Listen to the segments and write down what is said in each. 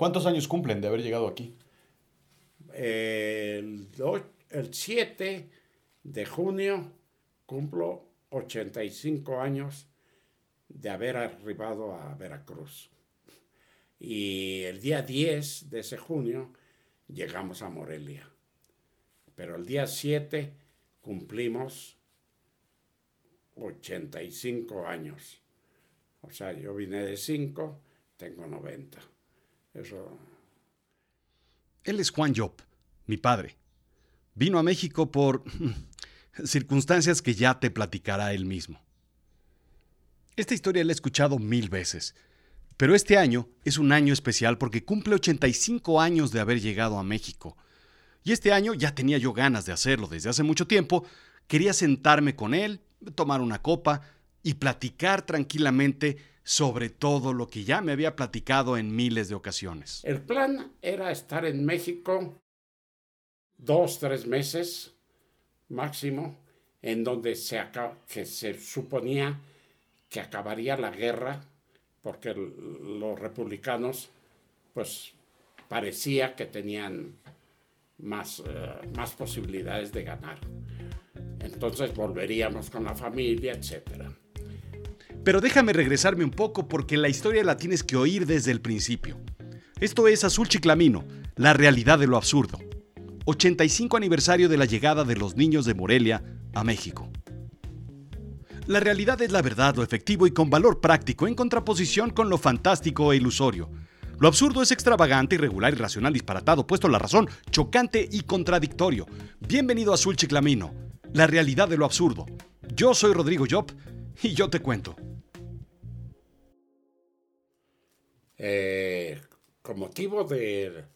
¿Cuántos años cumplen de haber llegado aquí? El, el 7 de junio cumplo 85 años de haber arribado a Veracruz. Y el día 10 de ese junio llegamos a Morelia. Pero el día 7 cumplimos 85 años. O sea, yo vine de 5, tengo 90. Eso. Él es Juan Job, mi padre. Vino a México por circunstancias que ya te platicará él mismo. Esta historia la he escuchado mil veces, pero este año es un año especial porque cumple 85 años de haber llegado a México. Y este año ya tenía yo ganas de hacerlo desde hace mucho tiempo. Quería sentarme con él, tomar una copa y platicar tranquilamente sobre todo lo que ya me había platicado en miles de ocasiones. El plan era estar en México dos, tres meses máximo, en donde se, que se suponía que acabaría la guerra, porque los republicanos, pues parecía que tenían más, eh, más posibilidades de ganar. Entonces volveríamos con la familia, etc. Pero déjame regresarme un poco porque la historia la tienes que oír desde el principio. Esto es Azul Chiclamino, la realidad de lo absurdo. 85 aniversario de la llegada de los niños de Morelia a México. La realidad es la verdad, lo efectivo y con valor práctico en contraposición con lo fantástico e ilusorio. Lo absurdo es extravagante, irregular, irracional, disparatado, puesto la razón, chocante y contradictorio. Bienvenido a Azul Chiclamino, la realidad de lo absurdo. Yo soy Rodrigo Job y yo te cuento. Eh, con motivo de,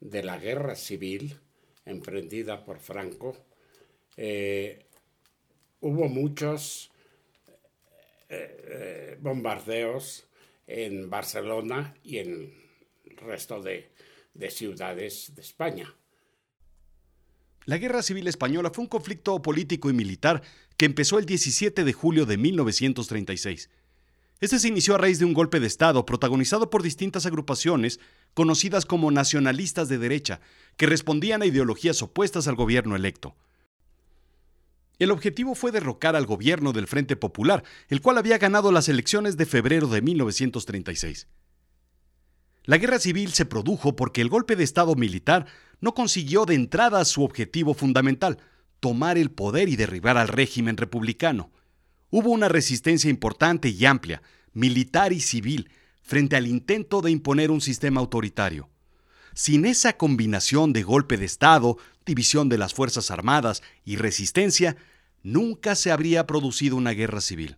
la guerra civil, emprendida por Franco, eh, hubo muchos eh, bombardeos en Barcelona y en el resto de ciudades de España. La Guerra Civil Española fue un conflicto político y militar que empezó el 17 de julio de 1936 este se inició a raíz de un golpe de Estado protagonizado por distintas agrupaciones conocidas como nacionalistas de derecha, que respondían a ideologías opuestas al gobierno electo. El objetivo fue derrocar al gobierno del Frente Popular, el cual había ganado las elecciones de febrero de 1936. La guerra civil se produjo porque el golpe de Estado militar no consiguió de entrada su objetivo fundamental, tomar el poder y derribar al régimen republicano. Hubo una resistencia importante y amplia, militar y civil, frente al intento de imponer un sistema autoritario. Sin esa combinación de golpe de Estado, división de las Fuerzas Armadas y resistencia, nunca se habría producido una guerra civil.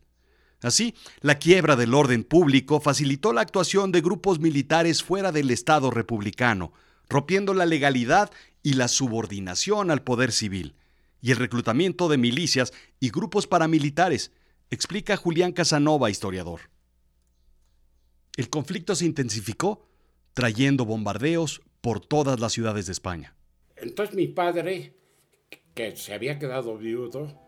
Así, la quiebra del orden público facilitó la actuación de grupos militares fuera del Estado republicano, rompiendo la legalidad y la subordinación al poder civil, y el reclutamiento de milicias y grupos paramilitares, explica Julián Casanova, historiador. El conflicto se intensificó trayendo bombardeos por todas las ciudades de España. Entonces mi padre, que se había quedado viudo,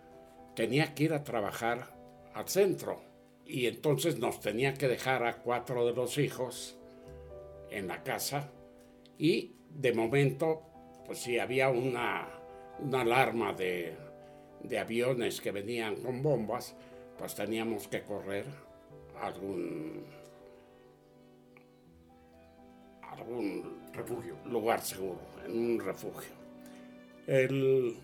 tenía que ir a trabajar al centro y entonces nos tenía que dejar a cuatro de los hijos en la casa y de momento, pues si había una, alarma de aviones que venían con bombas, pues teníamos que correr a algún, algún refugio. lugar seguro, en un refugio. El,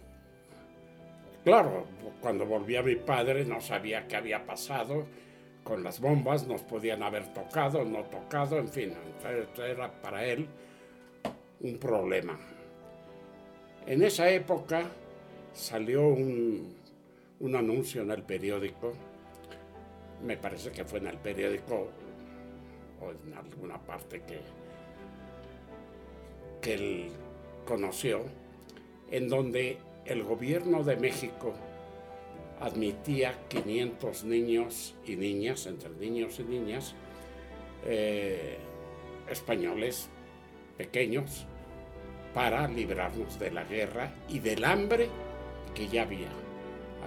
claro, cuando volvía mi padre no sabía qué había pasado con las bombas, nos podían haber tocado, no tocado, en fin, era para él un problema. En esa época salió un, un anuncio en el periódico, me parece que fue en el periódico o en alguna parte que, que él conoció, en donde el gobierno de México admitía 500 niños y niñas, entre niños y niñas, eh, españoles pequeños, para librarnos de la guerra y del hambre que ya había.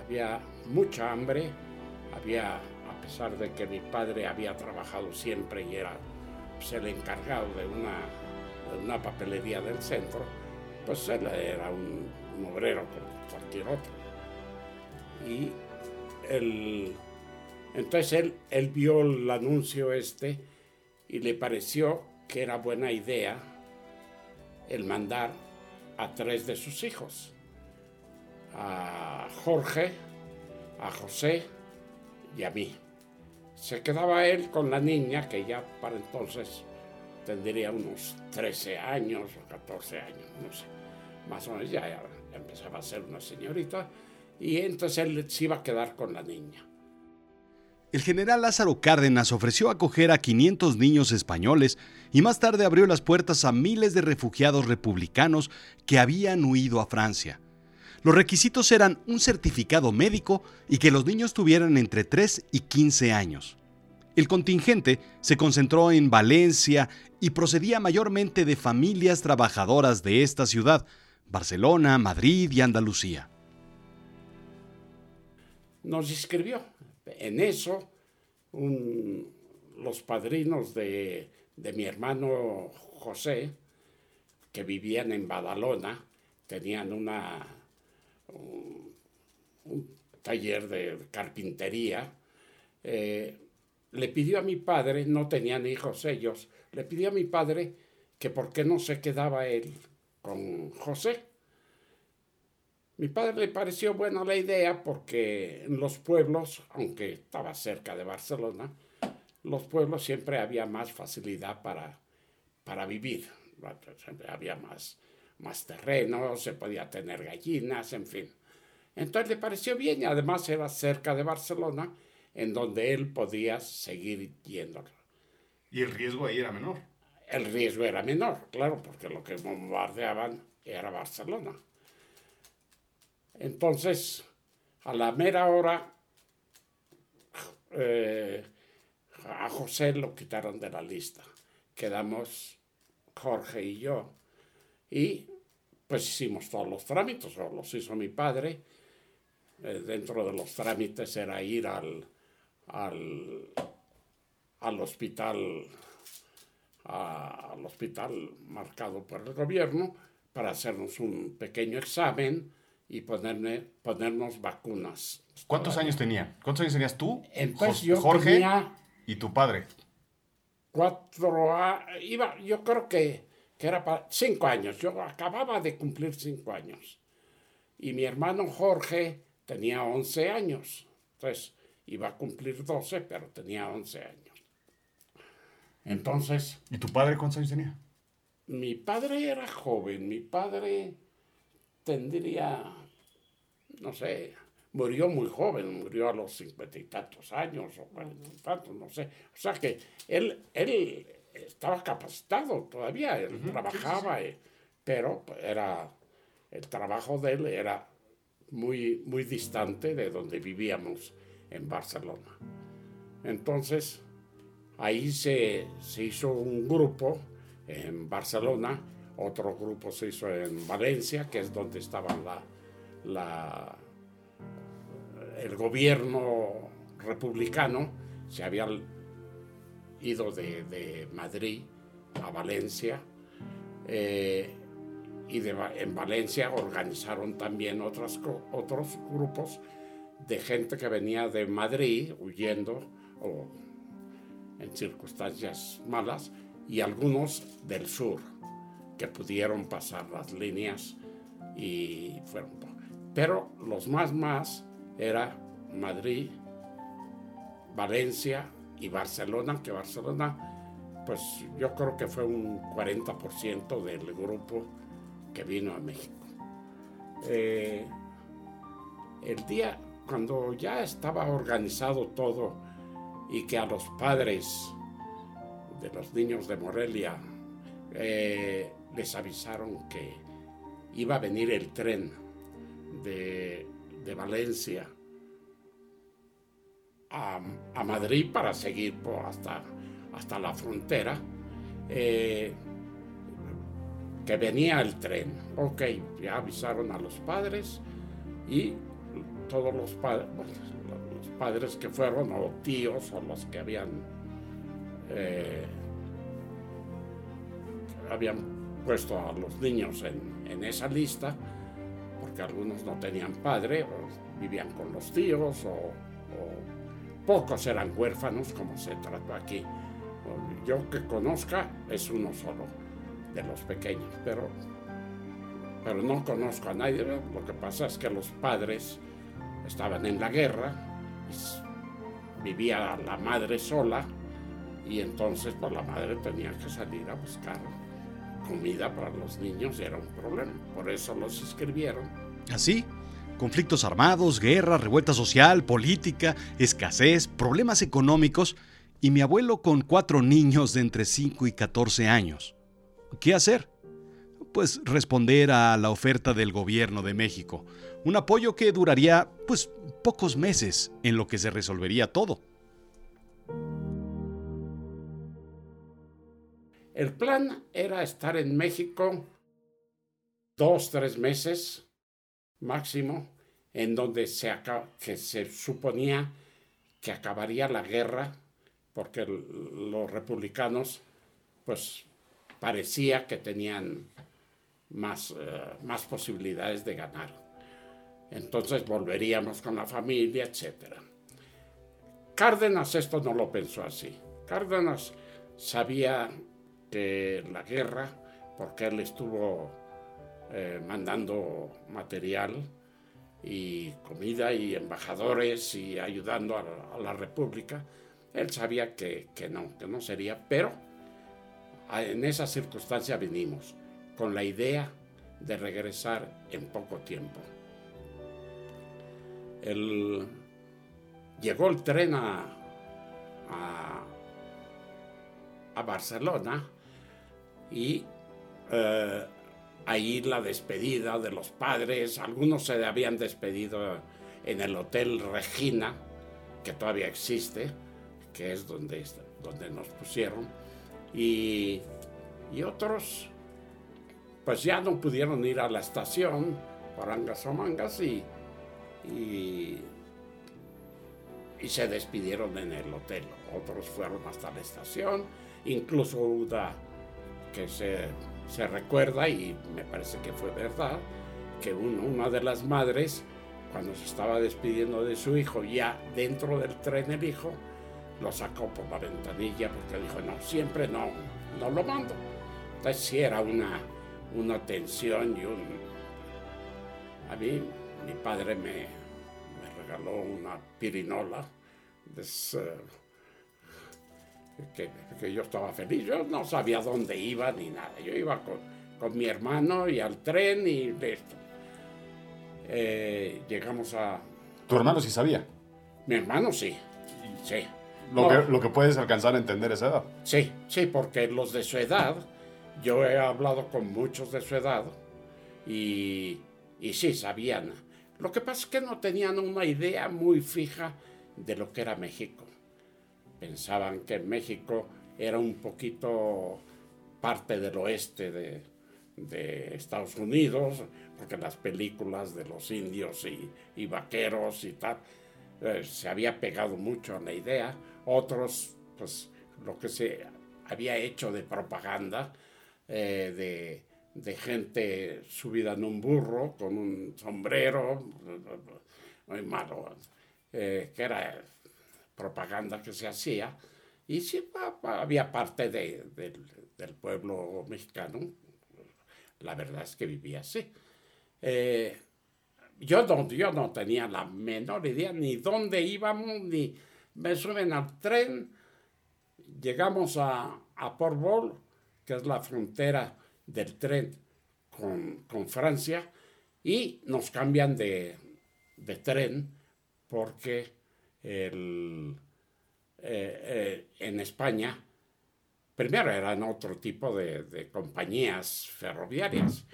Había mucha hambre, había, pesar de que mi padre había trabajado siempre y era pues, el encargado de una de una papelería del centro, pues él era un, obrero como cualquier otro. Y él, entonces él, él vio el anuncio este y le pareció que era buena idea el mandar a tres de sus hijos, a Jorge, a José y a mí. Se quedaba él con la niña, que ya para entonces tendría unos 13 años o 14 años, no sé. Más o menos ya, ya empezaba a ser una señorita y entonces él se iba a quedar con la niña. El general Lázaro Cárdenas ofreció acoger a 500 niños españoles y más tarde abrió las puertas a miles de refugiados republicanos que habían huido a Francia. Los requisitos eran un certificado médico y que los niños tuvieran entre 3 y 15 años. El contingente se concentró en Valencia y procedía mayormente de familias trabajadoras de esta ciudad, Barcelona, Madrid y Andalucía. Nos inscribió. En eso, los padrinos de, de mi hermano José, que vivían en Badalona, tenían una un, taller de carpintería, eh, le pidió a mi padre, no tenían hijos ellos, le pidió a mi padre que por qué no se quedaba él con José. Mi padre le pareció buena la idea porque en los pueblos, aunque estaba cerca de Barcelona, los pueblos siempre había más facilidad para, para vivir, siempre había más, más terreno, se podía tener gallinas, en fin. Entonces le pareció bien y además era cerca de Barcelona, en donde él podía seguir yendo. ¿Y el riesgo ahí era menor? El riesgo era menor, claro, porque lo que bombardeaban era Barcelona. Entonces, a la mera hora, eh, a José lo quitaron de la lista. Quedamos Jorge y yo y pues hicimos todos los trámites, o los hizo mi padre. Eh, dentro de los trámites era ir al, al, al hospital al hospital marcado por el gobierno para hacernos un pequeño examen y ponerme, ponernos vacunas. ¿Cuántos años tenía? ¿Cuántos años tenías tú? Entonces yo Jorge y tu padre. Cuatro, iba, yo creo que que era para cinco años. Yo acababa de cumplir cinco años. Y mi hermano Jorge tenía 11 años. Entonces, iba a cumplir 12, pero tenía 11 años. Entonces... ¿Y tu padre cuántos años tenía? Mi padre era joven. Mi padre tendría, no sé, murió muy joven, murió a los cincuenta y tantos años, o tantos, no sé. O sea que él, él estaba capacitado todavía, él trabajaba, eh, pero era, el trabajo de él era muy, muy distante de donde vivíamos en Barcelona. Entonces, ahí se, se hizo un grupo en Barcelona, otro grupo se hizo en Valencia, que es donde estaba la, la, el gobierno republicano, se había ido de, Madrid a Valencia eh, y en Valencia organizaron también otros grupos de gente que venía de Madrid huyendo o en circunstancias malas y algunos del sur que pudieron pasar las líneas y fueron. Pero los más más era Madrid, Valencia y Barcelona, que Barcelona, pues yo creo que fue un 40% del grupo que vino a México. Eh, el día cuando ya estaba organizado todo y que a los padres de los niños de Morelia eh, les avisaron que iba a venir el tren de, de Valencia a, Madrid para seguir hasta, hasta la frontera, eh, que venía el tren. Ok, ya avisaron a los padres y todos los, padres que fueron, o tíos, o los que habían... Eh, habían puesto a los niños en, esa lista, porque algunos no tenían padre, o vivían con los tíos, o, pocos eran huérfanos, como se trató aquí. Yo que conozca es uno solo de los pequeños, pero, pero no conozco a nadie. Lo que pasa es que los padres estaban en la guerra, vivía la madre sola y entonces pues la madre tenía que salir a buscar comida para los niños y era un problema. Por eso los escribieron. ¿Así? Conflictos armados, guerra, revuelta social, política, escasez, problemas económicos y mi abuelo con cuatro niños de entre 5 y 14 años. ¿Qué hacer? Pues responder a la oferta del gobierno de México, un apoyo que duraría pues pocos meses en lo que se resolvería todo. El plan era estar en México dos, tres meses máximo, en donde se, que se suponía que acabaría la guerra, porque los republicanos, pues parecía que tenían más, eh, más posibilidades de ganar. Entonces volveríamos con la familia, etc. Cárdenas esto no lo pensó así. Cárdenas sabía que la guerra, porque él estuvo eh, mandando material y comida y embajadores y ayudando a la, República. Él sabía que, que, no, que no sería, pero en esa circunstancia vinimos con la idea de regresar en poco tiempo. llegó el tren a, a, a Barcelona y eh, ahí la despedida de los padres, algunos se habían despedido en el Hotel Regina, que todavía existe, que es donde, donde nos pusieron, y, otros pues ya no pudieron ir a la estación, Parangas o Mangas, y, y, se despidieron en el hotel. Otros fueron hasta la estación, incluso una que se se recuerda, y me parece que fue verdad, que una de las madres, cuando se estaba despidiendo de su hijo, ya dentro del tren el hijo, lo sacó por la ventanilla porque dijo, no, siempre no, no lo mando. Entonces sí era una, una tensión y un... A mí, mi padre me, me regaló una pirinola. De, que, yo estaba feliz. Yo no sabía dónde iba ni nada. Yo iba con, con mi hermano y al tren y esto. Eh, llegamos a... ¿Tu hermano sí sabía? Mi hermano sí, sí. Lo, que, lo que puedes alcanzar a entender esa edad. Sí, sí, porque los de su edad, yo he hablado con muchos de su edad y, y sí sabían. Lo que pasa es que no tenían una idea muy fija de lo que era México pensaban que México era un poquito parte del oeste de, Estados Unidos, porque las películas de los indios y, vaqueros y tal, eh, se había pegado mucho a la idea. Otros, pues lo que se había hecho de propaganda, eh, de, gente subida en un burro con un sombrero, muy malo, eh, que era propaganda que se hacía, y sí había parte del pueblo mexicano, la verdad es que vivía así. Eh, yo, no, yo no tenía la menor idea ni dónde íbamos, ni me suben al tren, llegamos a, a Port que es la frontera del tren con, con Francia, y nos cambian de, de tren porque el, eh, eh, en España, primero eran otro tipo de, compañías ferroviarias,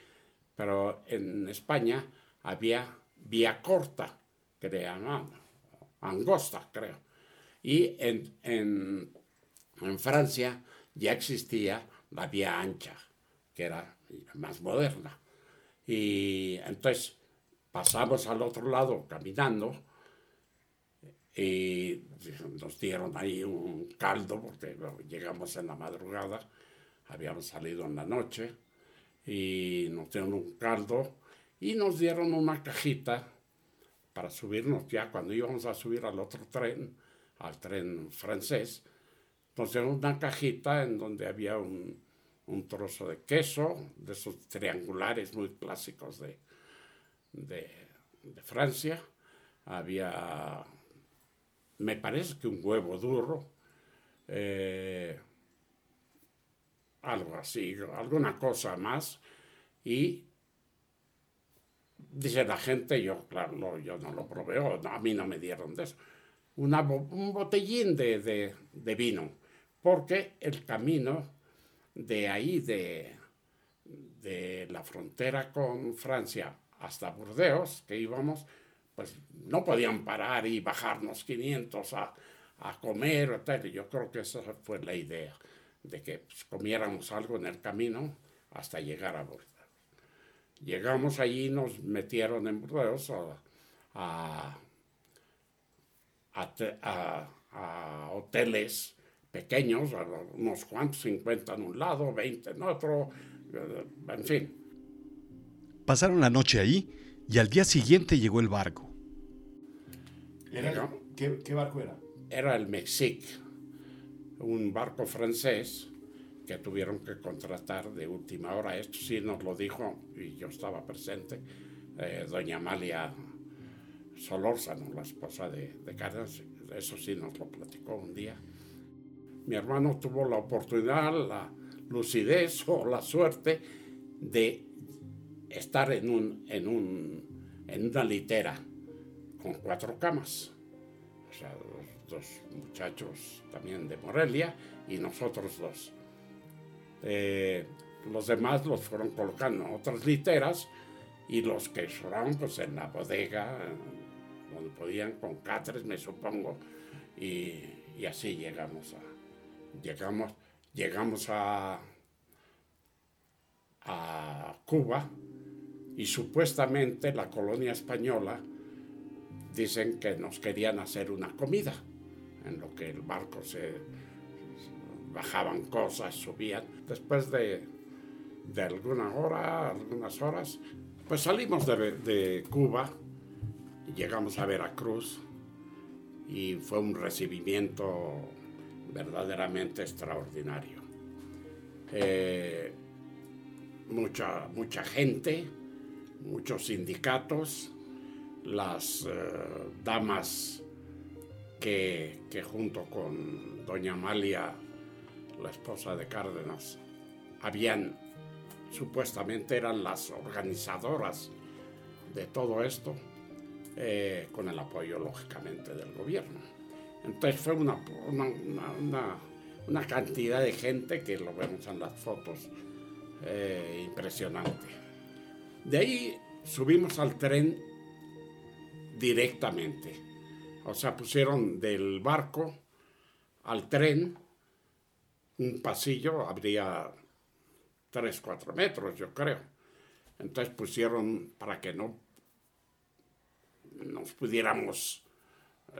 pero en España había vía corta, que le llamaban, angosta, creo. Y en, en, en Francia ya existía la vía ancha, que era más moderna. Y entonces pasamos al otro lado caminando y nos dieron ahí un caldo porque llegamos en la madrugada habíamos salido en la noche y nos dieron un caldo y nos dieron una cajita para subirnos. Ya cuando íbamos a subir al otro tren, al tren francés, nos dieron una cajita en donde había un, un trozo de queso, de esos triangulares muy clásicos de, de, Francia, había, me parece que un huevo duro, eh, algo así, alguna cosa más, y dice la gente, yo claro, yo no lo probé, a mí no me dieron de eso, una, un botellín de, de, de vino, porque el camino de ahí, de, de la frontera con Francia hasta Burdeos, que íbamos, pues no podían parar y bajarnos 500 a, a comer o tal. Yo creo que esa fue la idea, de que pues, comiéramos algo en el camino hasta llegar a Burdeos. Llegamos allí nos metieron en Burdeos a, a, a hoteles pequeños, unos cuantos, 50 en un lado, 20 en otro, en fin. Pasaron la noche ahí y al día siguiente llegó el barco. ¿Qué, barco era? Era el Mexique, un barco francés que tuvieron que contratar de última hora. Esto sí nos lo dijo, y yo estaba presente, eh, doña Amalia Solórzano, la esposa de, de Cárdenas. Eso sí nos lo platicó un día mi hermano tuvo la oportunidad, la lucidez o la suerte de estar en, un, en, un, en una litera con cuatro camas. O sea, dos, muchachos también de Morelia y nosotros dos. Eh, los demás los fueron colocando en otras literas y los que lloraron pues en la bodega, donde podían con catres, me supongo, y, y así llegamos a, llegamos, llegamos a, a Cuba y supuestamente la colonia española dicen que nos querían hacer una comida, en lo que el barco se bajaban cosas, subían. Después de, de alguna hora, algunas horas, pues salimos de, de Cuba y llegamos a Veracruz y fue un recibimiento verdaderamente extraordinario. Eh, mucha, mucha gente, muchos sindicatos, las eh, damas que, que, junto con doña Amalia, la esposa de Cárdenas, habían, supuestamente eran las organizadoras de todo esto, eh, con el apoyo lógicamente del gobierno. Entonces fue una, una, cantidad de gente que lo vemos en las fotos eh, impresionante. De ahí subimos al tren directamente. O sea, pusieron del barco al tren un pasillo, habría 3, 4 metros, yo creo. Entonces pusieron para que no nos pudiéramos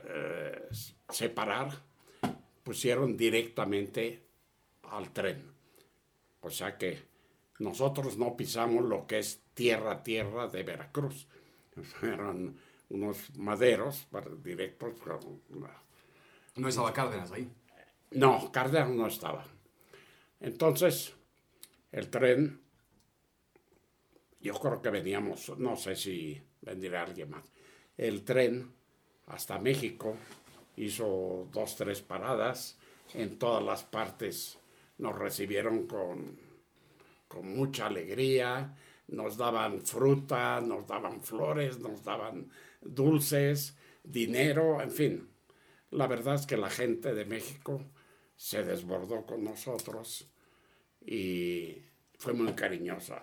eh, separar, pusieron directamente al tren. O sea que nosotros no pisamos lo que es tierra tierra de Veracruz. Eran unos maderos directos. ¿No estaba Cárdenas ahí? No, Cárdenas no estaba. Entonces, el tren, yo creo que veníamos, no sé si vendría alguien más, el tren hasta México, hizo dos, tres paradas, en todas las partes nos recibieron con, con mucha alegría, nos daban fruta, nos daban flores, nos daban dulces, dinero, en fin. La verdad es que la gente de México se desbordó con nosotros y fue muy cariñosa.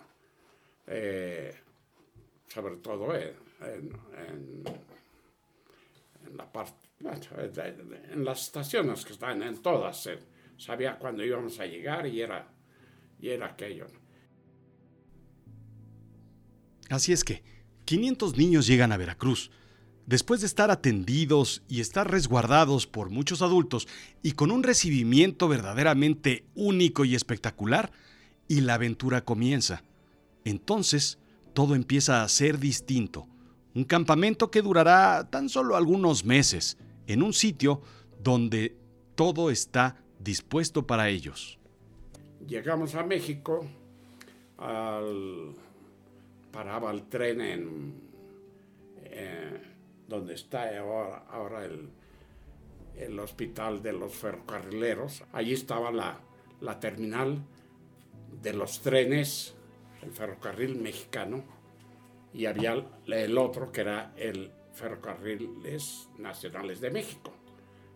Eh, sobre todo en, en la parte, en las estaciones que están, en todas, sabía cuándo íbamos a llegar y era, y era aquello. Así es que 500 niños llegan a Veracruz. Después de estar atendidos y estar resguardados por muchos adultos y con un recibimiento verdaderamente único y espectacular, y la aventura comienza. Entonces, todo empieza a ser distinto. Un campamento que durará tan solo algunos meses, en un sitio donde todo está dispuesto para ellos. Llegamos a México, paraba el tren en eh, donde está ahora, el, el, hospital de los ferrocarrileros. Allí estaba la, la terminal de los trenes, el ferrocarril mexicano, y había el otro que era el ferrocarriles nacionales de México.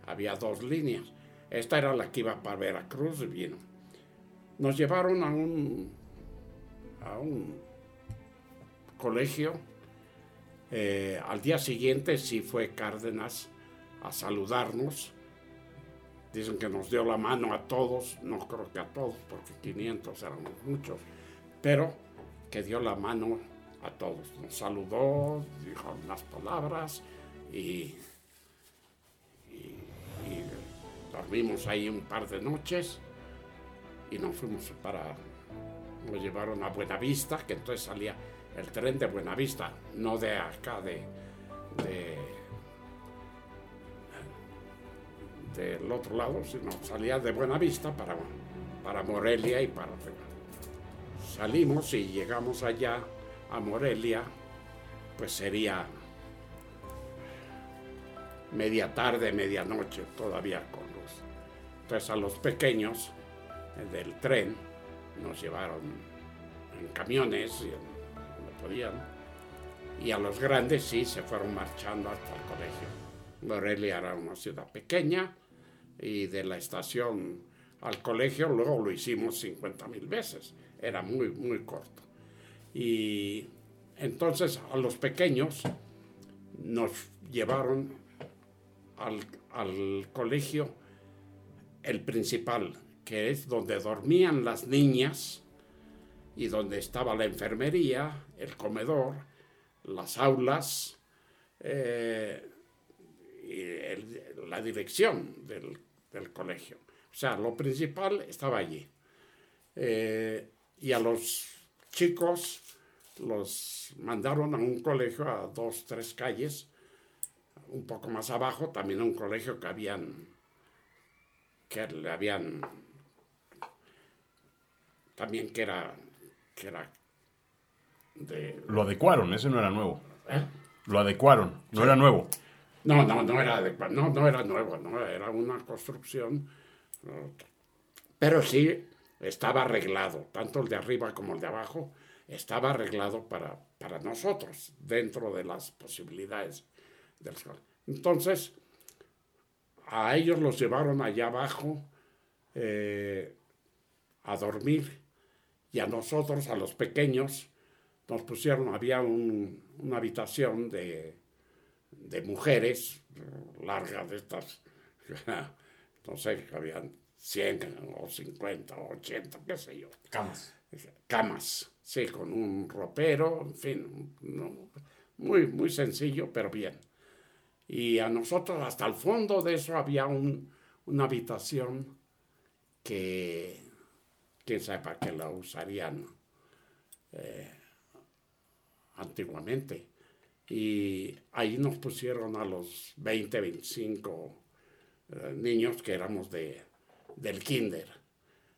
Había dos líneas. Esta era la que iba para Veracruz y vino. Nos llevaron a un, a un colegio. Eh, al día siguiente sí fue Cárdenas a saludarnos. Dicen que nos dio la mano a todos, no creo que a todos, porque 500 éramos muchos, pero que dio la mano a todos. Nos saludó, dijo unas palabras y, dormimos ahí un par de noches y nos fuimos para, nos llevaron a Buenavista, que entonces salía el tren de Buenavista, no de acá, de, del otro lado, sino salía de Buenavista para, para Morelia y para Salimos y llegamos allá a Morelia, pues sería media tarde, medianoche, todavía con luz. Entonces a los pequeños del tren nos llevaron en camiones, y donde y a los grandes sí se fueron marchando hasta el colegio. Morelia era una ciudad pequeña y de la estación al colegio luego lo hicimos 50 mil veces, era muy, muy corto. Y entonces a los pequeños nos llevaron al, colegio el principal, que es donde dormían las niñas y donde estaba la enfermería, el comedor, las aulas eh, y la dirección del, colegio. O sea, lo principal estaba allí. Eh, y a los chicos los mandaron a un colegio a dos, tres calles, un poco más abajo, también a un colegio que habían, que le habían, también que era, que era de... Lo adecuaron, ese no era nuevo. ¿Eh? Lo adecuaron, no era nuevo. No, no, no era adecuado, no, no era nuevo, no, era una construcción, pero sí estaba arreglado, tanto el de arriba como el de abajo, estaba arreglado para, para nosotros, dentro de las posibilidades del sol. Entonces, a ellos los llevaron allá abajo eh, a dormir y a nosotros, a los pequeños, nos pusieron, había una habitación de, de mujeres, larga de estas, no sé, habían 100 o 50 o 80, qué sé yo. Camas. Camas sí, con un ropero, en fin, muy, muy sencillo, pero bien. Y a nosotros hasta el fondo de eso había una habitación que, quién sabe para qué la usarían eh, antiguamente. Y ahí nos pusieron a los 20, 25 eh, niños que éramos de, del kinder.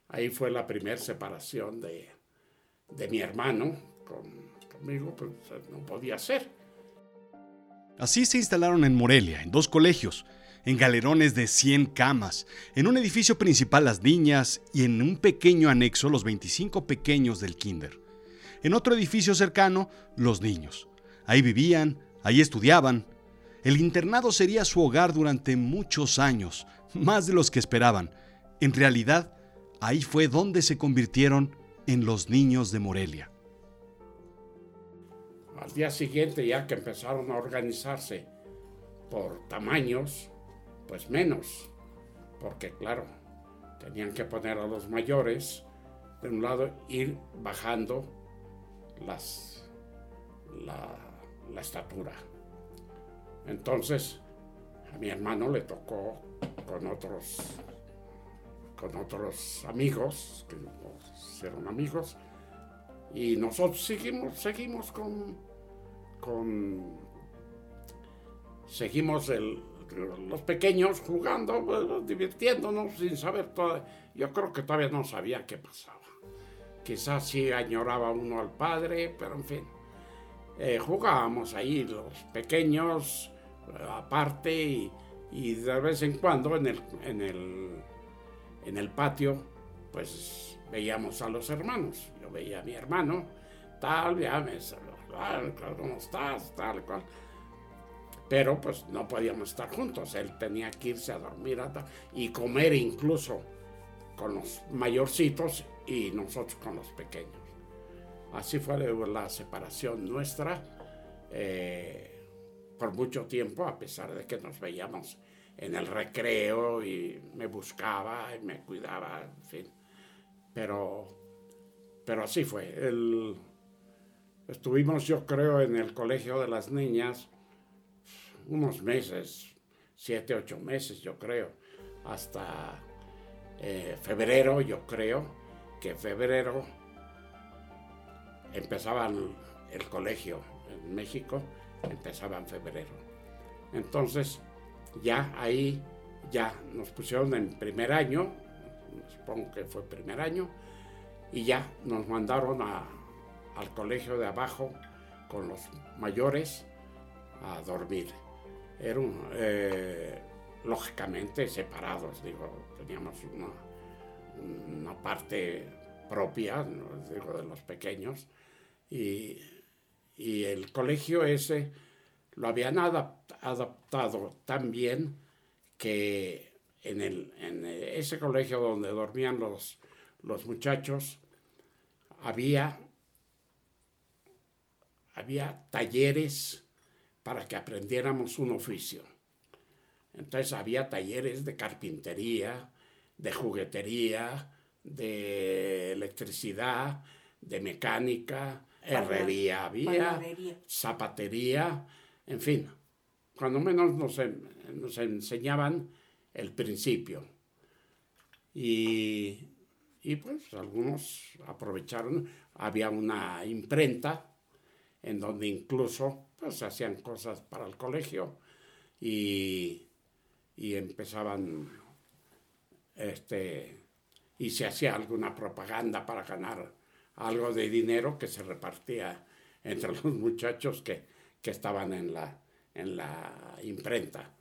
Ahí fue la primera separación de, de mi hermano conmigo, pues no podía ser. Así se instalaron en Morelia, en dos colegios, en galerones de 100 camas, en un edificio principal las niñas y en un pequeño anexo los 25 pequeños del kinder. En otro edificio cercano, los niños. Ahí vivían, ahí estudiaban. El internado sería su hogar durante muchos años, más de los que esperaban. En realidad, ahí fue donde se convirtieron en los niños de Morelia. Al día siguiente, ya que empezaron a organizarse por tamaños, pues menos, porque claro, tenían que poner a los mayores de un lado, ir bajando las, la, estatura. Entonces, a mi hermano le tocó con otros, con otros amigos, que eran amigos, y nosotros seguimos, seguimos con, con seguimos el, los pequeños jugando, divirtiéndonos sin saber todo. Yo creo que todavía no sabía qué pasaba. Quizás sí añoraba uno al padre, pero en fin. Eh, jugábamos ahí los pequeños aparte y, y, de vez en cuando en el, en el, en el patio pues veíamos a los hermanos. Yo veía a mi hermano, tal, ya me ¿cómo estás? Tal cual. Pero pues no podíamos estar juntos. Él tenía que irse a dormir y comer incluso con los mayorcitos y nosotros con los pequeños. Así fue la separación nuestra eh, por mucho tiempo, a pesar de que nos veíamos en el recreo y me buscaba y me cuidaba, en fin. Pero, pero así fue. estuvimos, yo creo, en el colegio de las niñas unos meses, siete, ocho meses, yo creo, hasta eh, febrero, yo creo, que febrero empezaba el colegio en México, empezaba en febrero. Entonces, ya ahí, ya nos pusieron en primer año, supongo que fue primer año, y ya nos mandaron al colegio de abajo con los mayores a dormir. Eran eh, lógicamente separados, digo, teníamos una, parte propia, digo, de los pequeños, y, y el colegio ese lo habían adaptado tan bien que en, el, en ese colegio donde dormían los, los muchachos había, había talleres para que aprendiéramos un oficio. Entonces había talleres de carpintería, de juguetería, de electricidad, de mecánica, herrería había, zapatería, en fin, cuando menos nos, nos enseñaban el principio. Y, y, pues algunos aprovecharon, había una imprenta en donde incluso pues hacían cosas para el colegio y, y empezaban este y se hacía alguna propaganda para ganar algo de dinero que se repartía entre los muchachos que, que estaban en la, en la imprenta.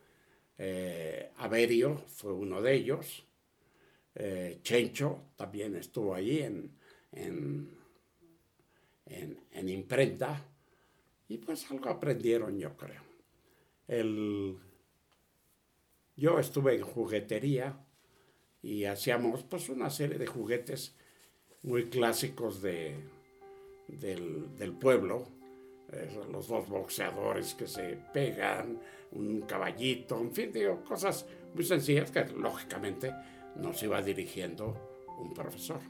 Eh, Averio fue uno de ellos. Eh, Chencho también estuvo allí en, en, en, imprenta. Y pues algo aprendieron, yo creo. El, yo estuve en juguetería y hacíamos pues una serie de juguetes muy clásicos de, del, del pueblo los dos boxeadores que se pegan, un caballito, en fin, digo, cosas muy sencillas que lógicamente nos iba dirigiendo un profesor.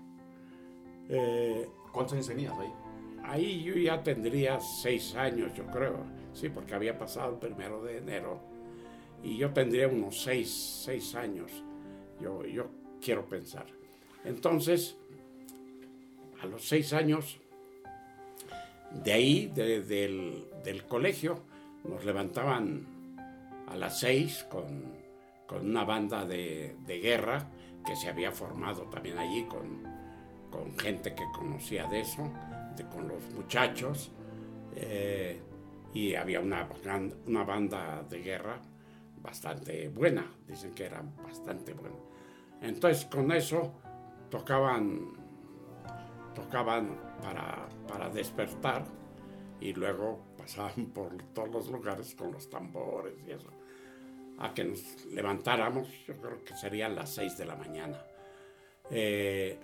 Eh, ¿Cuántos años tenías ahí? Ahí yo ya tendría seis años, yo creo, sí, porque había pasado el primero de enero. Y yo tendría unos seis, seis años, yo, yo quiero pensar. Entonces, a los seis años de ahí, del, colegio, nos levantaban a las seis con, una banda de, guerra que se había formado también allí con, con gente que conocía de eso, con los muchachos. Eh, y había una, una banda de guerra bastante buena, dicen que era bastante buena. Entonces con eso tocaban, tocaban para, despertar y luego pasaban por todos los lugares con los tambores y eso. A que nos levantáramos, yo creo que serían las 6 de la mañana. Eh,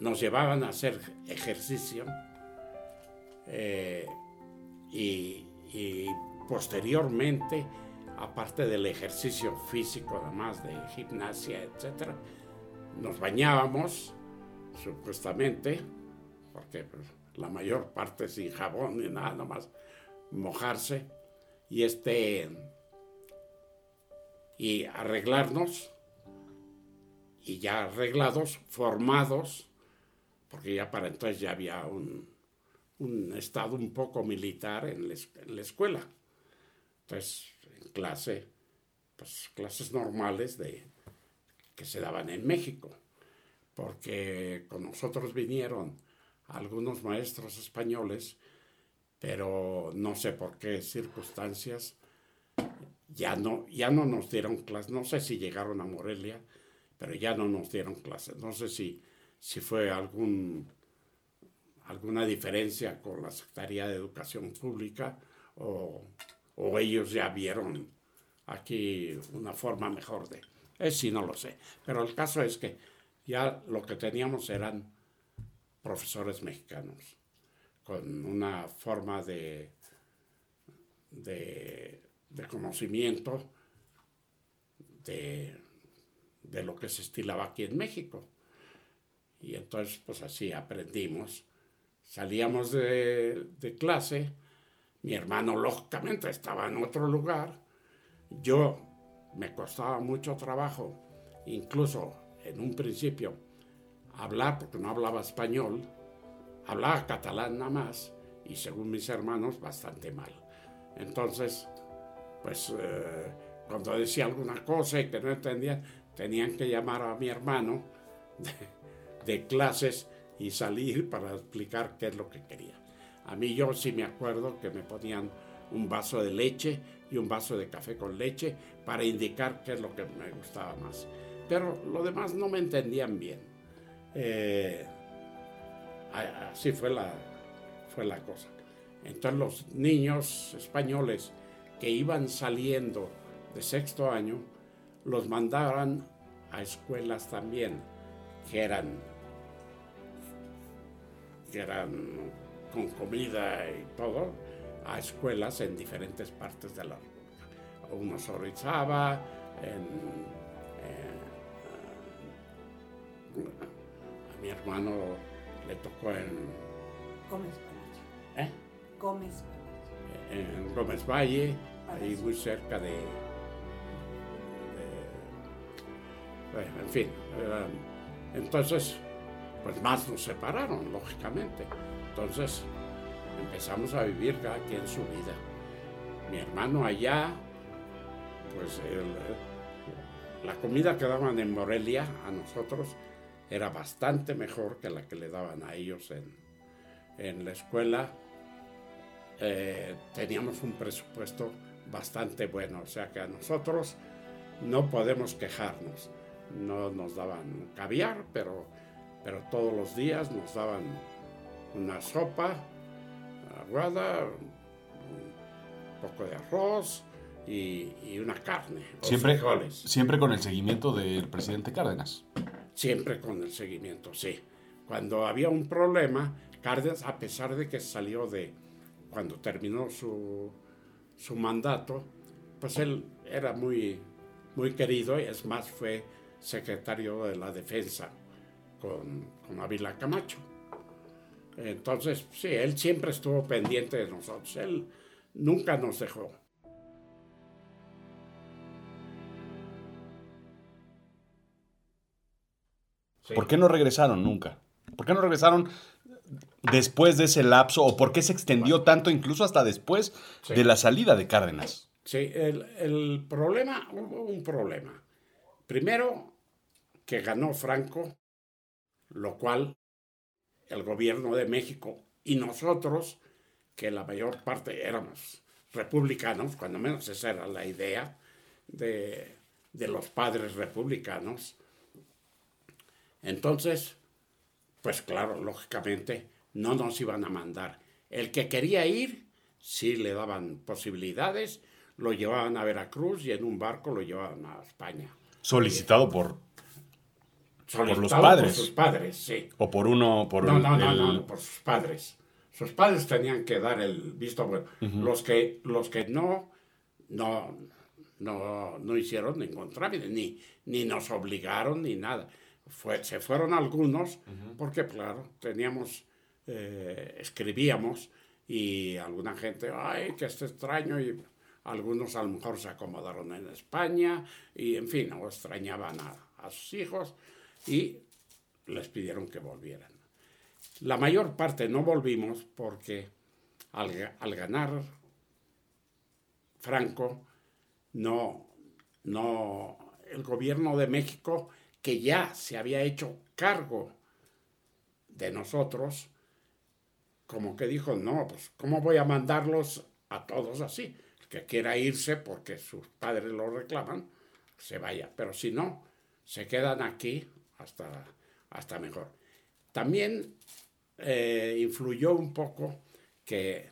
nos llevaban a hacer ejercicio eh, y, posteriormente, aparte del ejercicio físico, además de gimnasia, etc., nos bañábamos, supuestamente, porque pues, la mayor parte sin jabón ni nada, más mojarse. y este y arreglarnos y ya arreglados, formados, porque ya para entonces ya había un, estado un poco militar en la, escuela. Entonces, en clase, pues clases normales de, que se daban en México, porque con nosotros vinieron algunos maestros españoles, pero no sé por qué circunstancias ya no, ya no nos dieron clases, no sé si llegaron a Morelia, pero ya no nos dieron clases. No sé si, si fue algún, alguna diferencia con la Secretaría de Educación Pública o, o ellos ya vieron aquí una forma mejor de... Es sí, no lo sé. Pero el caso es que ya lo que teníamos eran profesores mexicanos con una forma de, de de conocimiento de, lo que se estilaba aquí en México. Y entonces, pues así aprendimos. Salíamos de, de, clase, mi hermano lógicamente estaba en otro lugar, yo me costaba mucho trabajo, incluso en un principio, hablar, porque no hablaba español, hablaba catalán nada más, y según mis hermanos, bastante mal. Entonces, pues eh, cuando decía alguna cosa y que no entendían, tenían que llamar a mi hermano de, clases y salir para explicar qué es lo que quería. A mí yo sí me acuerdo que me ponían un vaso de leche y un vaso de café con leche para indicar qué es lo que me gustaba más. Pero lo demás no me entendían bien. Eh, así fue la, fue la cosa. Entonces los niños españoles que iban saliendo de sexto año, los mandaban a escuelas también, que eran, que eran con comida y todo, a escuelas en diferentes partes de la República. Unos Orizaba, en, eh, a mi hermano le tocó en... Gómez Palacio. ¿Eh? Gómez En Gómez Valle, ahí muy cerca de, bueno, en fin, entonces, pues más nos separaron, lógicamente. Entonces, empezamos a vivir cada quien su vida. Mi hermano allá, pues la comida que daban en Morelia a nosotros era bastante mejor que la que le daban a ellos en, en la escuela. Eh, teníamos un presupuesto bastante bueno. O sea que a nosotros no podemos quejarnos. No nos daban caviar, pero, pero todos los días nos daban una sopa aguada, un poco de arroz y, una carne. Siempre, siempre con el seguimiento del presidente Cárdenas. Siempre con el seguimiento, sí. Cuando había un problema, Cárdenas, a pesar de que salió de, cuando terminó su, su mandato, pues él era muy, muy querido y es más fue secretario de la defensa con, con Ávila Camacho. Entonces, sí, él siempre estuvo pendiente de nosotros, él nunca nos dejó. ¿Por qué no regresaron nunca? ¿Por qué no regresaron después de ese lapso o por qué se extendió tanto incluso hasta después de la salida de Cárdenas? Sí, el, el, problema, hubo un problema. Primero, que ganó Franco, lo cual el gobierno de México y nosotros, que la mayor parte éramos republicanos, cuando menos esa era la idea de, de los padres republicanos. Entonces, pues claro, lógicamente, no nos iban a mandar. El que quería ir, sí le daban posibilidades, lo llevaban a Veracruz y en un barco lo llevaban a España. Solicitado por, por los padres. Por sus padres, sí. O por uno, por no, no, no, no, por sus padres. Sus padres tenían que dar el visto bueno. Los que, los que no, no, no, no hicieron ningún trámite, ni, ni nos obligaron ni nada. Fue, se fueron algunos, porque claro, teníamos eh, escribíamos y alguna gente, ay, que es extraño, y algunos a lo mejor se acomodaron en España y en fin, o extrañaban a, sus hijos y les pidieron que volvieran. La mayor parte no volvimos porque al, ganar Franco, no, no, el gobierno de México, que ya se había hecho cargo de nosotros, como que dijo, no, pues, ¿cómo voy a mandarlos a todos así? El que quiera irse porque sus padres lo reclaman, se vaya. Pero si no, se quedan aquí hasta, hasta mejor. También eh, influyó un poco que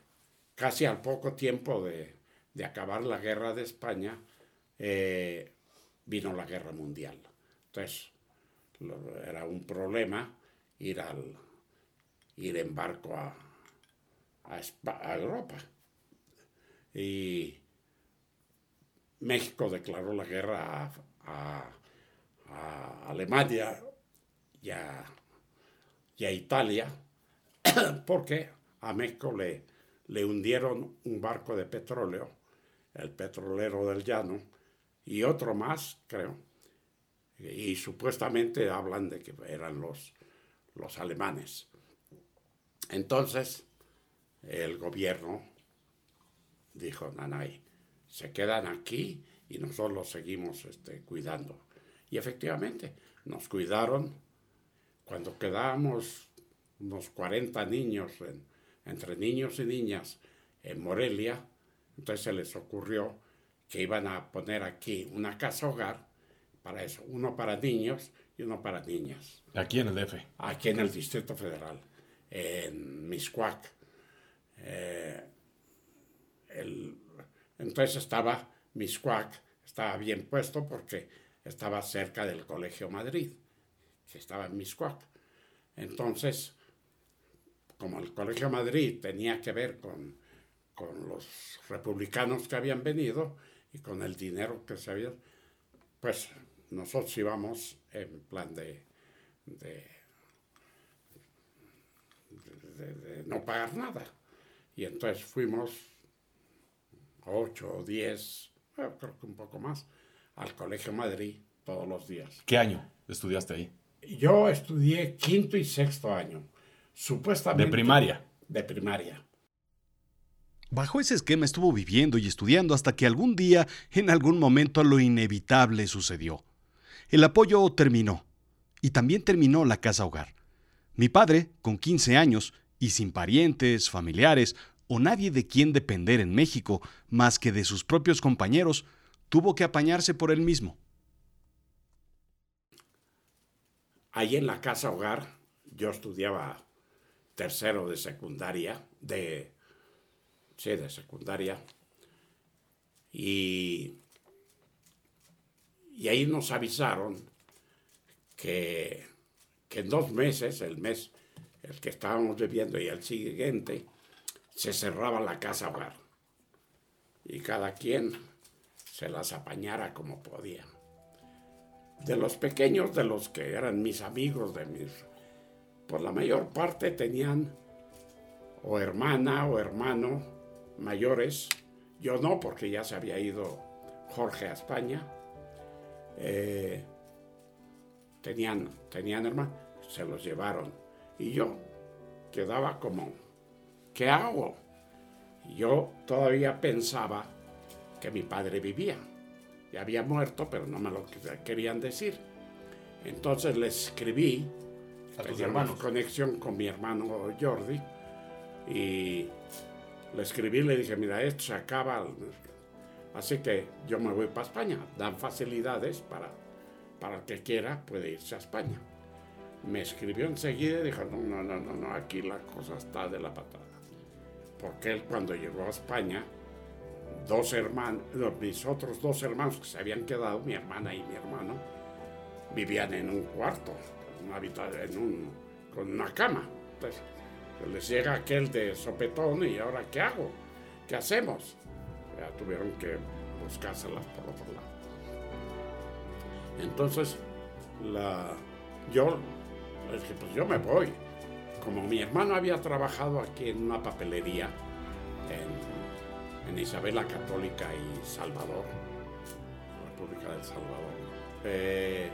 casi al poco tiempo de, acabar la guerra de España, eh, vino la guerra mundial. Entonces, era un problema ir, al, ir en barco a, a, Europa. Y México declaró la guerra a, Alemania y a, Italia porque a México le, hundieron un barco de petróleo, el petrolero del llano, y otro más, creo. Y supuestamente hablan de que eran los, los alemanes. Entonces, el gobierno dijo, Nanay, se quedan aquí y nosotros seguimos este, cuidando. Y efectivamente, nos cuidaron cuando quedábamos unos 40 niños, entre niños y niñas, en Morelia, entonces se les ocurrió que iban a poner aquí una casa hogar para eso, uno para niños y uno para niñas. Aquí en el DF. Aquí en el Distrito Federal, en Miscuac. Eh, entonces estaba Miscuac, estaba bien puesto porque estaba cerca del Colegio Madrid, que estaba en Miscuac. Entonces, como el Colegio Madrid tenía que ver con, con los republicanos que habían venido y con el dinero que se había, pues nosotros íbamos en plan de, de no pagar nada. Y entonces fuimos ocho o diez, creo que un poco más, al Colegio Madrid todos los días. ¿Qué año estudiaste ahí? Yo estudié quinto y sexto año, supuestamente. ¿De primaria? De primaria. Bajo ese esquema estuvo viviendo y estudiando hasta que algún día, en algún momento, lo inevitable sucedió. El apoyo terminó, y también terminó la casa hogar. Mi padre, con 15 años, y sin parientes, familiares o nadie de quien depender en México más que de sus propios compañeros, tuvo que apañarse por él mismo. Ahí en la casa hogar, yo estudiaba tercero de secundaria, de, sí, de secundaria, y, y ahí nos avisaron que, que en dos meses, el mes el que estábamos viviendo y el siguiente, se cerraba la casa hogar. Y cada quien se las apañara como podía. De los pequeños, de los que eran mis amigos, de mis, por la mayor parte tenían o hermana o hermano mayores. Yo no, porque ya se había ido Jorge a España. Eh, tenían, tenían hermanos, se los llevaron y yo quedaba como, ¿qué hago? Yo todavía pensaba que mi padre vivía. Ya había muerto, pero no me lo querían decir. Entonces le escribí, a tus hermanos. conexión con mi hermano Jordi, y le escribí, le dije, mira, esto se acaba, así que yo me voy para España. Dan facilidades para, para el que quiera, puede irse a España me escribió enseguida y dijo, no, no, no, no, no, aquí la cosa está de la patada. Porque él cuando llegó a España, dos hermanos, mis otros dos hermanos que se habían quedado, mi hermana y mi hermano, vivían en un cuarto, en un, con una cama. Entonces, les llega aquel de sopetón y ahora ¿qué hago? ¿Qué hacemos? Ya tuvieron que buscárselas por otro lado. Entonces, la, yo que pues yo me voy. Como mi hermano había trabajado aquí en una papelería en Isabel la Católica y Salvador, República del Salvador. Eh,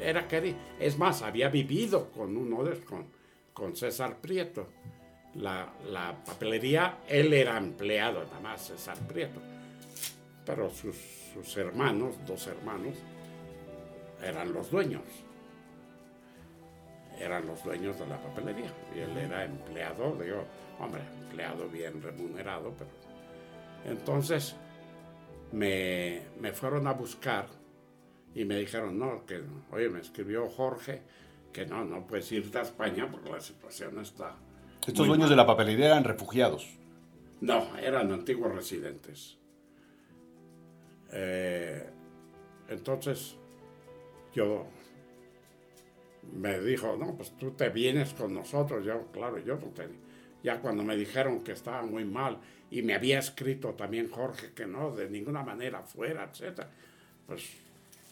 era que, es más, había vivido con uno de con, con César Prieto. La, la, papelería, él era empleado nada más, César Prieto. Pero sus hermanos, dos hermanos, eran los dueños. Eran los dueños de la papelería. Y él era empleado, digo, hombre, empleado bien remunerado, pero. Entonces me, me fueron a buscar y me dijeron, no, que, oye, me escribió Jorge que no, no puedes irte a España porque la situación está. ¿Estos dueños de la papelería eran refugiados? No, eran antiguos residentes. Eh, entonces, yo me dijo, no, pues tú te vienes con nosotros. Yo, claro, yo no tenía. Ya cuando me dijeron que estaba muy mal y me había escrito también Jorge que no, de ninguna manera fuera, etc. Pues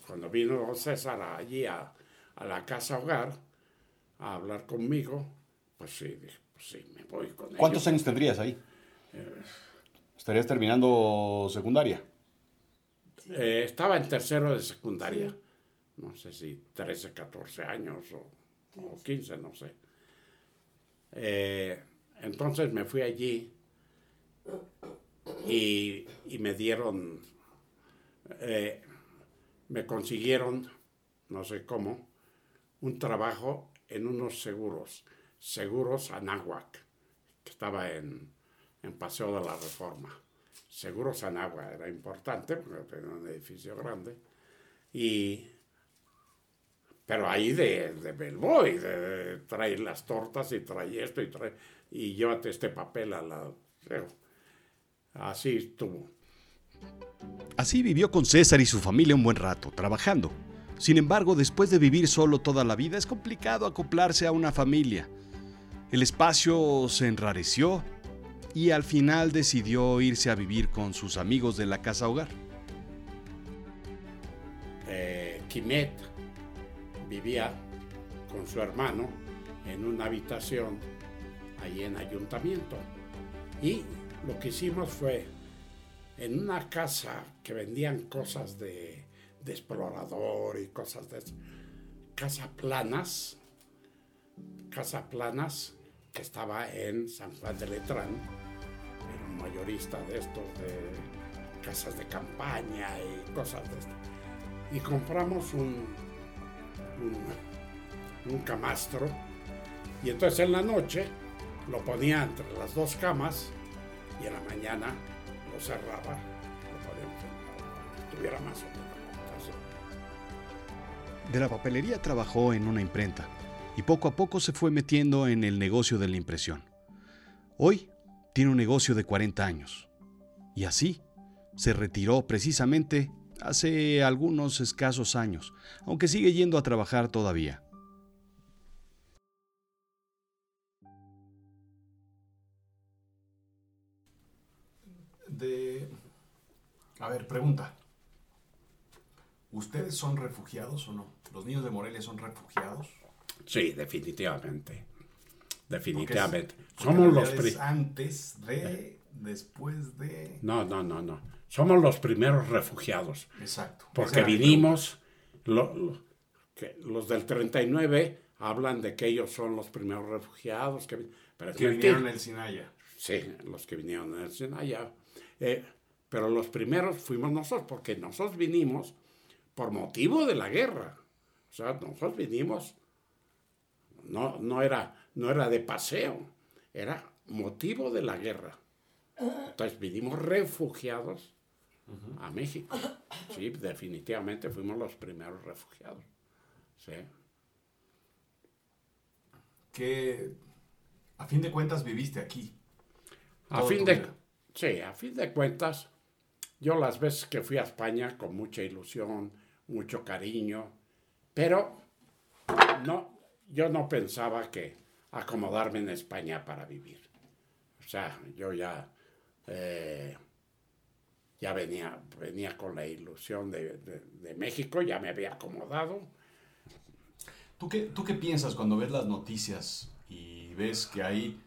cuando vino César allí a, a la casa hogar a hablar conmigo, pues sí, dije, pues sí, me voy con ¿Cuántos años tendrías ahí? Eh, ¿Estarías terminando secundaria? Eh, estaba en tercero de secundaria. No sé si 13, 14 años o, o 15, no sé. Eh, entonces me fui allí y, y me dieron, eh, me consiguieron, no sé cómo, un trabajo en unos seguros, Seguros Anáhuac, que estaba en, en Paseo de la Reforma. Seguros Anáhuac era importante porque tenía un edificio grande. Y, pero ahí de, de Bellboy, de, de traer las tortas y trae esto y trae, y llévate este papel a la... Así estuvo. Así vivió con César y su familia un buen rato, trabajando. Sin embargo, después de vivir solo toda la vida, es complicado acoplarse a una familia. El espacio se enrareció y al final decidió irse a vivir con sus amigos de la casa hogar. Eh, Quimet vivía con su hermano en una habitación ahí en ayuntamiento. Y lo que hicimos fue, en una casa que vendían cosas de, explorador y cosas de eso, casa planas, casa planas que estaba en San Juan de Letrán, era un mayorista de estos, de casas de campaña y cosas de esto. Y compramos un, un, un camastro y entonces en la noche lo ponía entre las dos camas y en la mañana lo cerraba. De la papelería trabajó en una imprenta y poco a poco se fue metiendo en el negocio de la impresión. Hoy tiene un negocio de 40 años y así se retiró precisamente hace algunos escasos años, aunque sigue yendo a trabajar todavía. De... A ver, pregunta. ¿Ustedes son refugiados o no? ¿Los niños de Morelia son refugiados? Sí, definitivamente. Definitivamente. Porque Somos los es antes de, después de... No, no, no, no. Somos los primeros refugiados. Exacto. Porque vinimos, lo- lo- que los del 39 hablan de que ellos son los primeros refugiados. Que, pero. Que vinieron el Sinaya. Sí, los que vinieron en el Sinaya. Eh, pero los primeros fuimos nosotros, porque nosotros vinimos por motivo de la guerra. O sea, nosotros vinimos, no, no, era, no era de paseo, era motivo de la guerra. Entonces vinimos refugiados a México. Sí, definitivamente fuimos los primeros refugiados. Sí. Que a fin de cuentas viviste aquí. A fin de, vida. sí, a fin de cuentas, yo las veces que fui a España con mucha ilusión, mucho cariño, pero no, yo no pensaba que acomodarme en España para vivir. O sea, yo ya, eh, ya venía, venía con la ilusión de, de- México, ya me había acomodado. ¿Tú qué, ¿Tú qué piensas cuando ves las noticias y ves que hay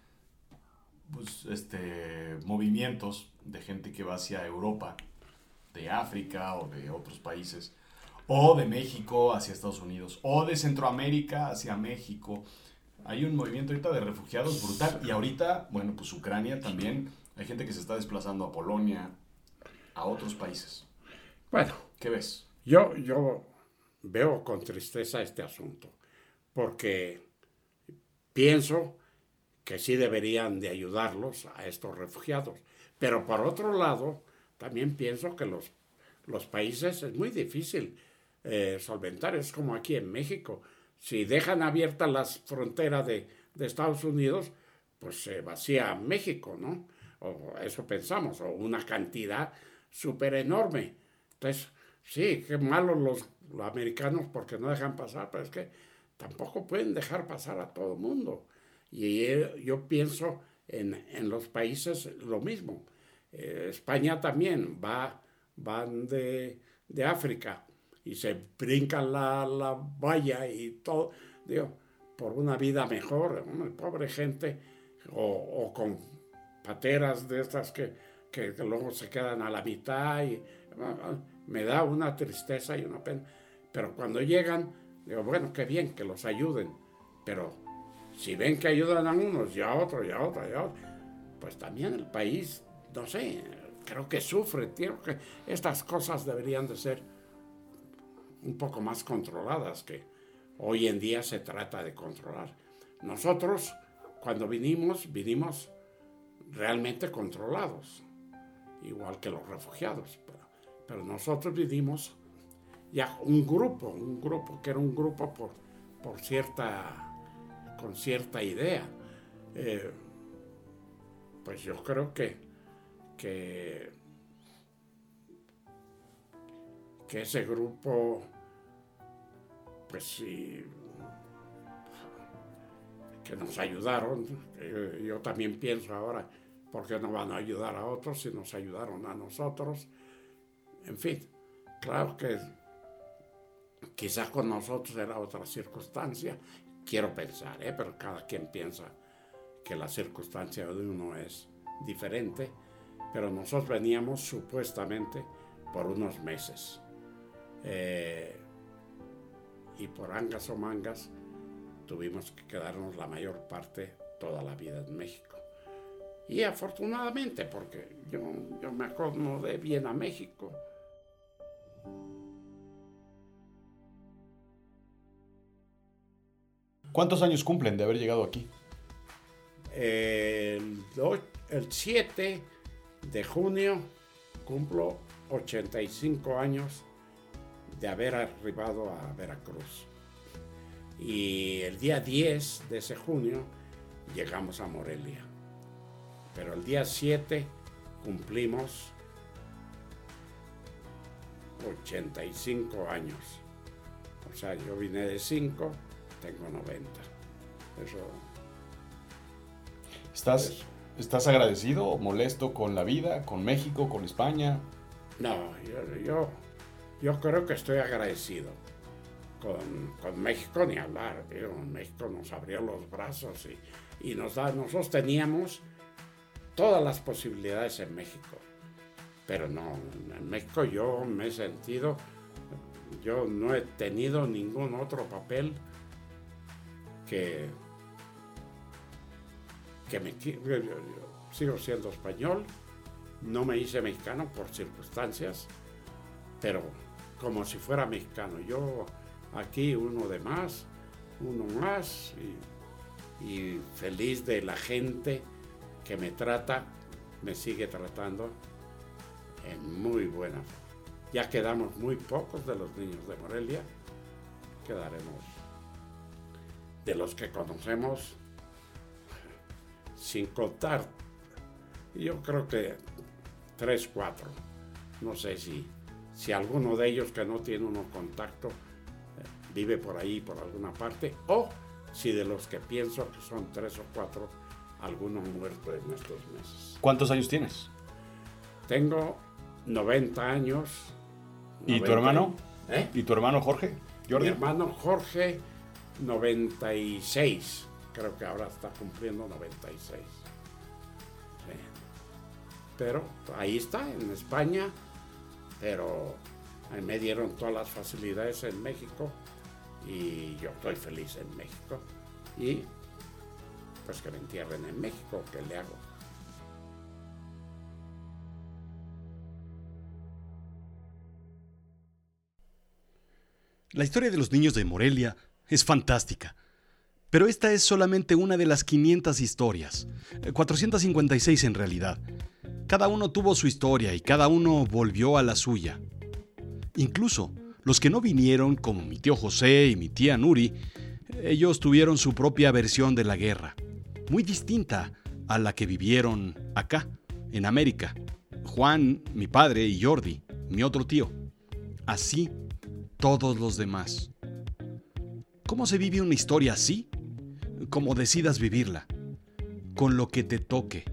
pues, este, movimientos de gente que va hacia Europa, de África o de otros países, o de México hacia Estados Unidos, o de Centroamérica hacia México. Hay un movimiento ahorita de refugiados brutal y ahorita, bueno, pues Ucrania también, hay gente que se está desplazando a Polonia, a otros países. Bueno, ¿Qué ves? yo, yo veo con tristeza este asunto, porque pienso que sí deberían de ayudarlos a estos refugiados. Pero por otro lado, también pienso que los, los países es muy difícil eh, solventar. Es como aquí en México. Si dejan abiertas las fronteras de, de Estados Unidos, pues se vacía México, ¿no? O eso pensamos, o una cantidad súper enorme. Entonces, sí, qué malos los, los americanos porque no dejan pasar, pero es que tampoco pueden dejar pasar a todo el mundo. Y eh, yo pienso en, en los países lo mismo. Eh, España también va, van de, de África y se brincan la, la valla y todo, digo, por una vida mejor, pobre gente, o, o con pateras de estas que, que, luego se quedan a la mitad y ah, me da una tristeza y una pena. Pero cuando llegan, digo, bueno, qué bien que los ayuden, pero si ven que ayudan a unos y a otros y a otros y a otros, pues también el país, no sé, creo que sufre, creo que estas cosas deberían de ser un poco más controladas que hoy en día se trata de controlar. Nosotros, cuando vinimos, vinimos realmente controlados, igual que los refugiados, pero, nosotros vinimos ya un grupo, un grupo que era un grupo por, por cierta, con cierta idea. Eh, pues yo creo que, que, ese grupo, pues sí, que nos ayudaron. Yo, yo también pienso ahora, ¿por qué no van a ayudar a otros si nos ayudaron a nosotros? En fin, claro que quizás con nosotros era otra circunstancia, quiero pensar, ¿eh? pero cada quien piensa que la circunstancia de uno es diferente, pero nosotros veníamos supuestamente por unos meses. Eh, y por angas o mangas tuvimos que quedarnos la mayor parte toda la vida en México. Y afortunadamente, porque yo, yo me acomodé bien a México. ¿Cuántos años cumplen de haber llegado aquí? El, el 7 de junio cumplo 85 años de haber arribado a Veracruz. Y el día 10 de ese junio llegamos a Morelia. Pero el día 7 cumplimos 85 años. O sea, yo vine de 5, tengo 90. Eso ¿Estás, Eso. ¿Estás agradecido o molesto con la vida, con México, con España? No, yo, yo, yo creo que estoy agradecido. Con, con México ni hablar. digo, México nos abrió los brazos y, y nos da, nosotros teníamos todas las posibilidades en México. Pero no, en México yo me he sentido, yo no he tenido ningún otro papel que, que me... sigo siendo español, no me hice mexicano por circunstancias, pero como si fuera mexicano. Yo aquí uno de más, uno más, y feliz de la gente que me trata, me sigue tratando en muy buena forma. Ya quedamos muy pocos de los niños de Morelia, quedaremos de los que conocemos sin contar yo creo que tres, cuatro. No sé si, si alguno de ellos que no tiene uno contacto eh, vive por ahí, por alguna parte, o si de los que pienso que son tres o cuatro, alguno muerto en estos meses. ¿Cuántos años tienes? Tengo 90 años. ¿Y tu 90 hermano? ¿Eh? ¿Y tu hermano Jorge? Mi Jordi. hermano Jorge, 96. Creo que ahora está cumpliendo 96. Pero ahí está, en España, pero me dieron todas las facilidades en México y yo estoy feliz en México. Y pues que me entierren en México, ¿qué le hago? La historia de los niños de Morelia es fantástica. Pero esta es solamente una de las 500 historias, 456 en realidad. Cada uno tuvo su historia y cada uno volvió a la suya. Incluso los que no vinieron, como mi tío José y mi tía Nuri, ellos tuvieron su propia versión de la guerra, muy distinta a la que vivieron acá, en América. Juan, mi padre, y Jordi, mi otro tío. Así todos los demás. ¿Cómo se vive una historia así? Como decidas vivirla, con lo que te toque.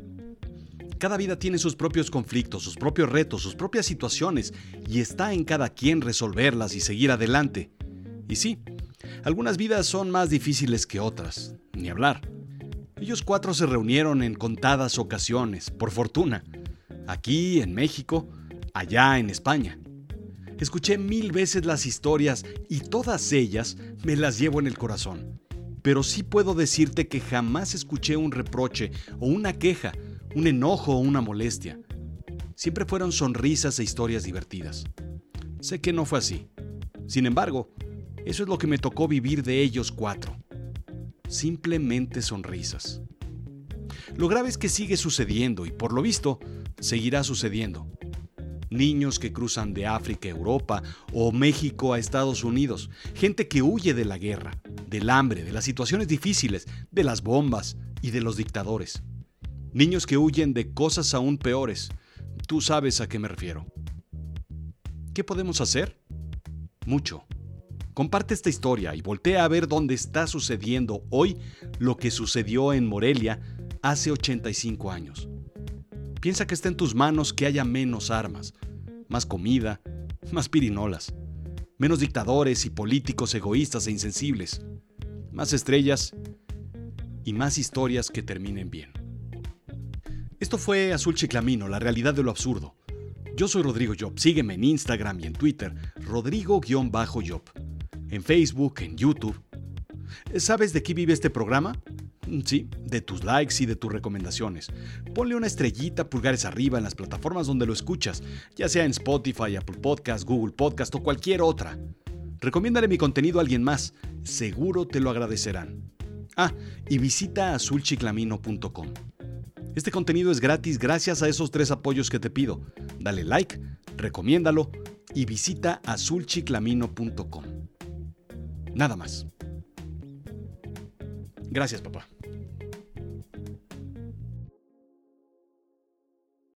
Cada vida tiene sus propios conflictos, sus propios retos, sus propias situaciones, y está en cada quien resolverlas y seguir adelante. Y sí, algunas vidas son más difíciles que otras, ni hablar. Ellos cuatro se reunieron en contadas ocasiones, por fortuna, aquí en México, allá en España. Escuché mil veces las historias y todas ellas me las llevo en el corazón. Pero sí puedo decirte que jamás escuché un reproche o una queja, un enojo o una molestia. Siempre fueron sonrisas e historias divertidas. Sé que no fue así. Sin embargo, eso es lo que me tocó vivir de ellos cuatro. Simplemente sonrisas. Lo grave es que sigue sucediendo y por lo visto seguirá sucediendo niños que cruzan de África a Europa o México a Estados Unidos, gente que huye de la guerra, del hambre, de las situaciones difíciles, de las bombas y de los dictadores. Niños que huyen de cosas aún peores. Tú sabes a qué me refiero. ¿Qué podemos hacer? Mucho. Comparte esta historia y voltea a ver dónde está sucediendo hoy lo que sucedió en Morelia hace 85 años. Piensa que está en tus manos que haya menos armas, más comida, más pirinolas, menos dictadores y políticos egoístas e insensibles, más estrellas y más historias que terminen bien. Esto fue Azul Chiclamino, la realidad de lo absurdo. Yo soy Rodrigo Job. Sígueme en Instagram y en Twitter, Rodrigo-Job. En Facebook, en YouTube. ¿Sabes de qué vive este programa? Sí, de tus likes y de tus recomendaciones. Ponle una estrellita pulgares arriba en las plataformas donde lo escuchas, ya sea en Spotify, Apple Podcast, Google Podcast o cualquier otra. Recomiéndale mi contenido a alguien más, seguro te lo agradecerán. Ah, y visita azulchiclamino.com. Este contenido es gratis gracias a esos tres apoyos que te pido. Dale like, recomiéndalo y visita azulchiclamino.com. Nada más. Gracias, papá.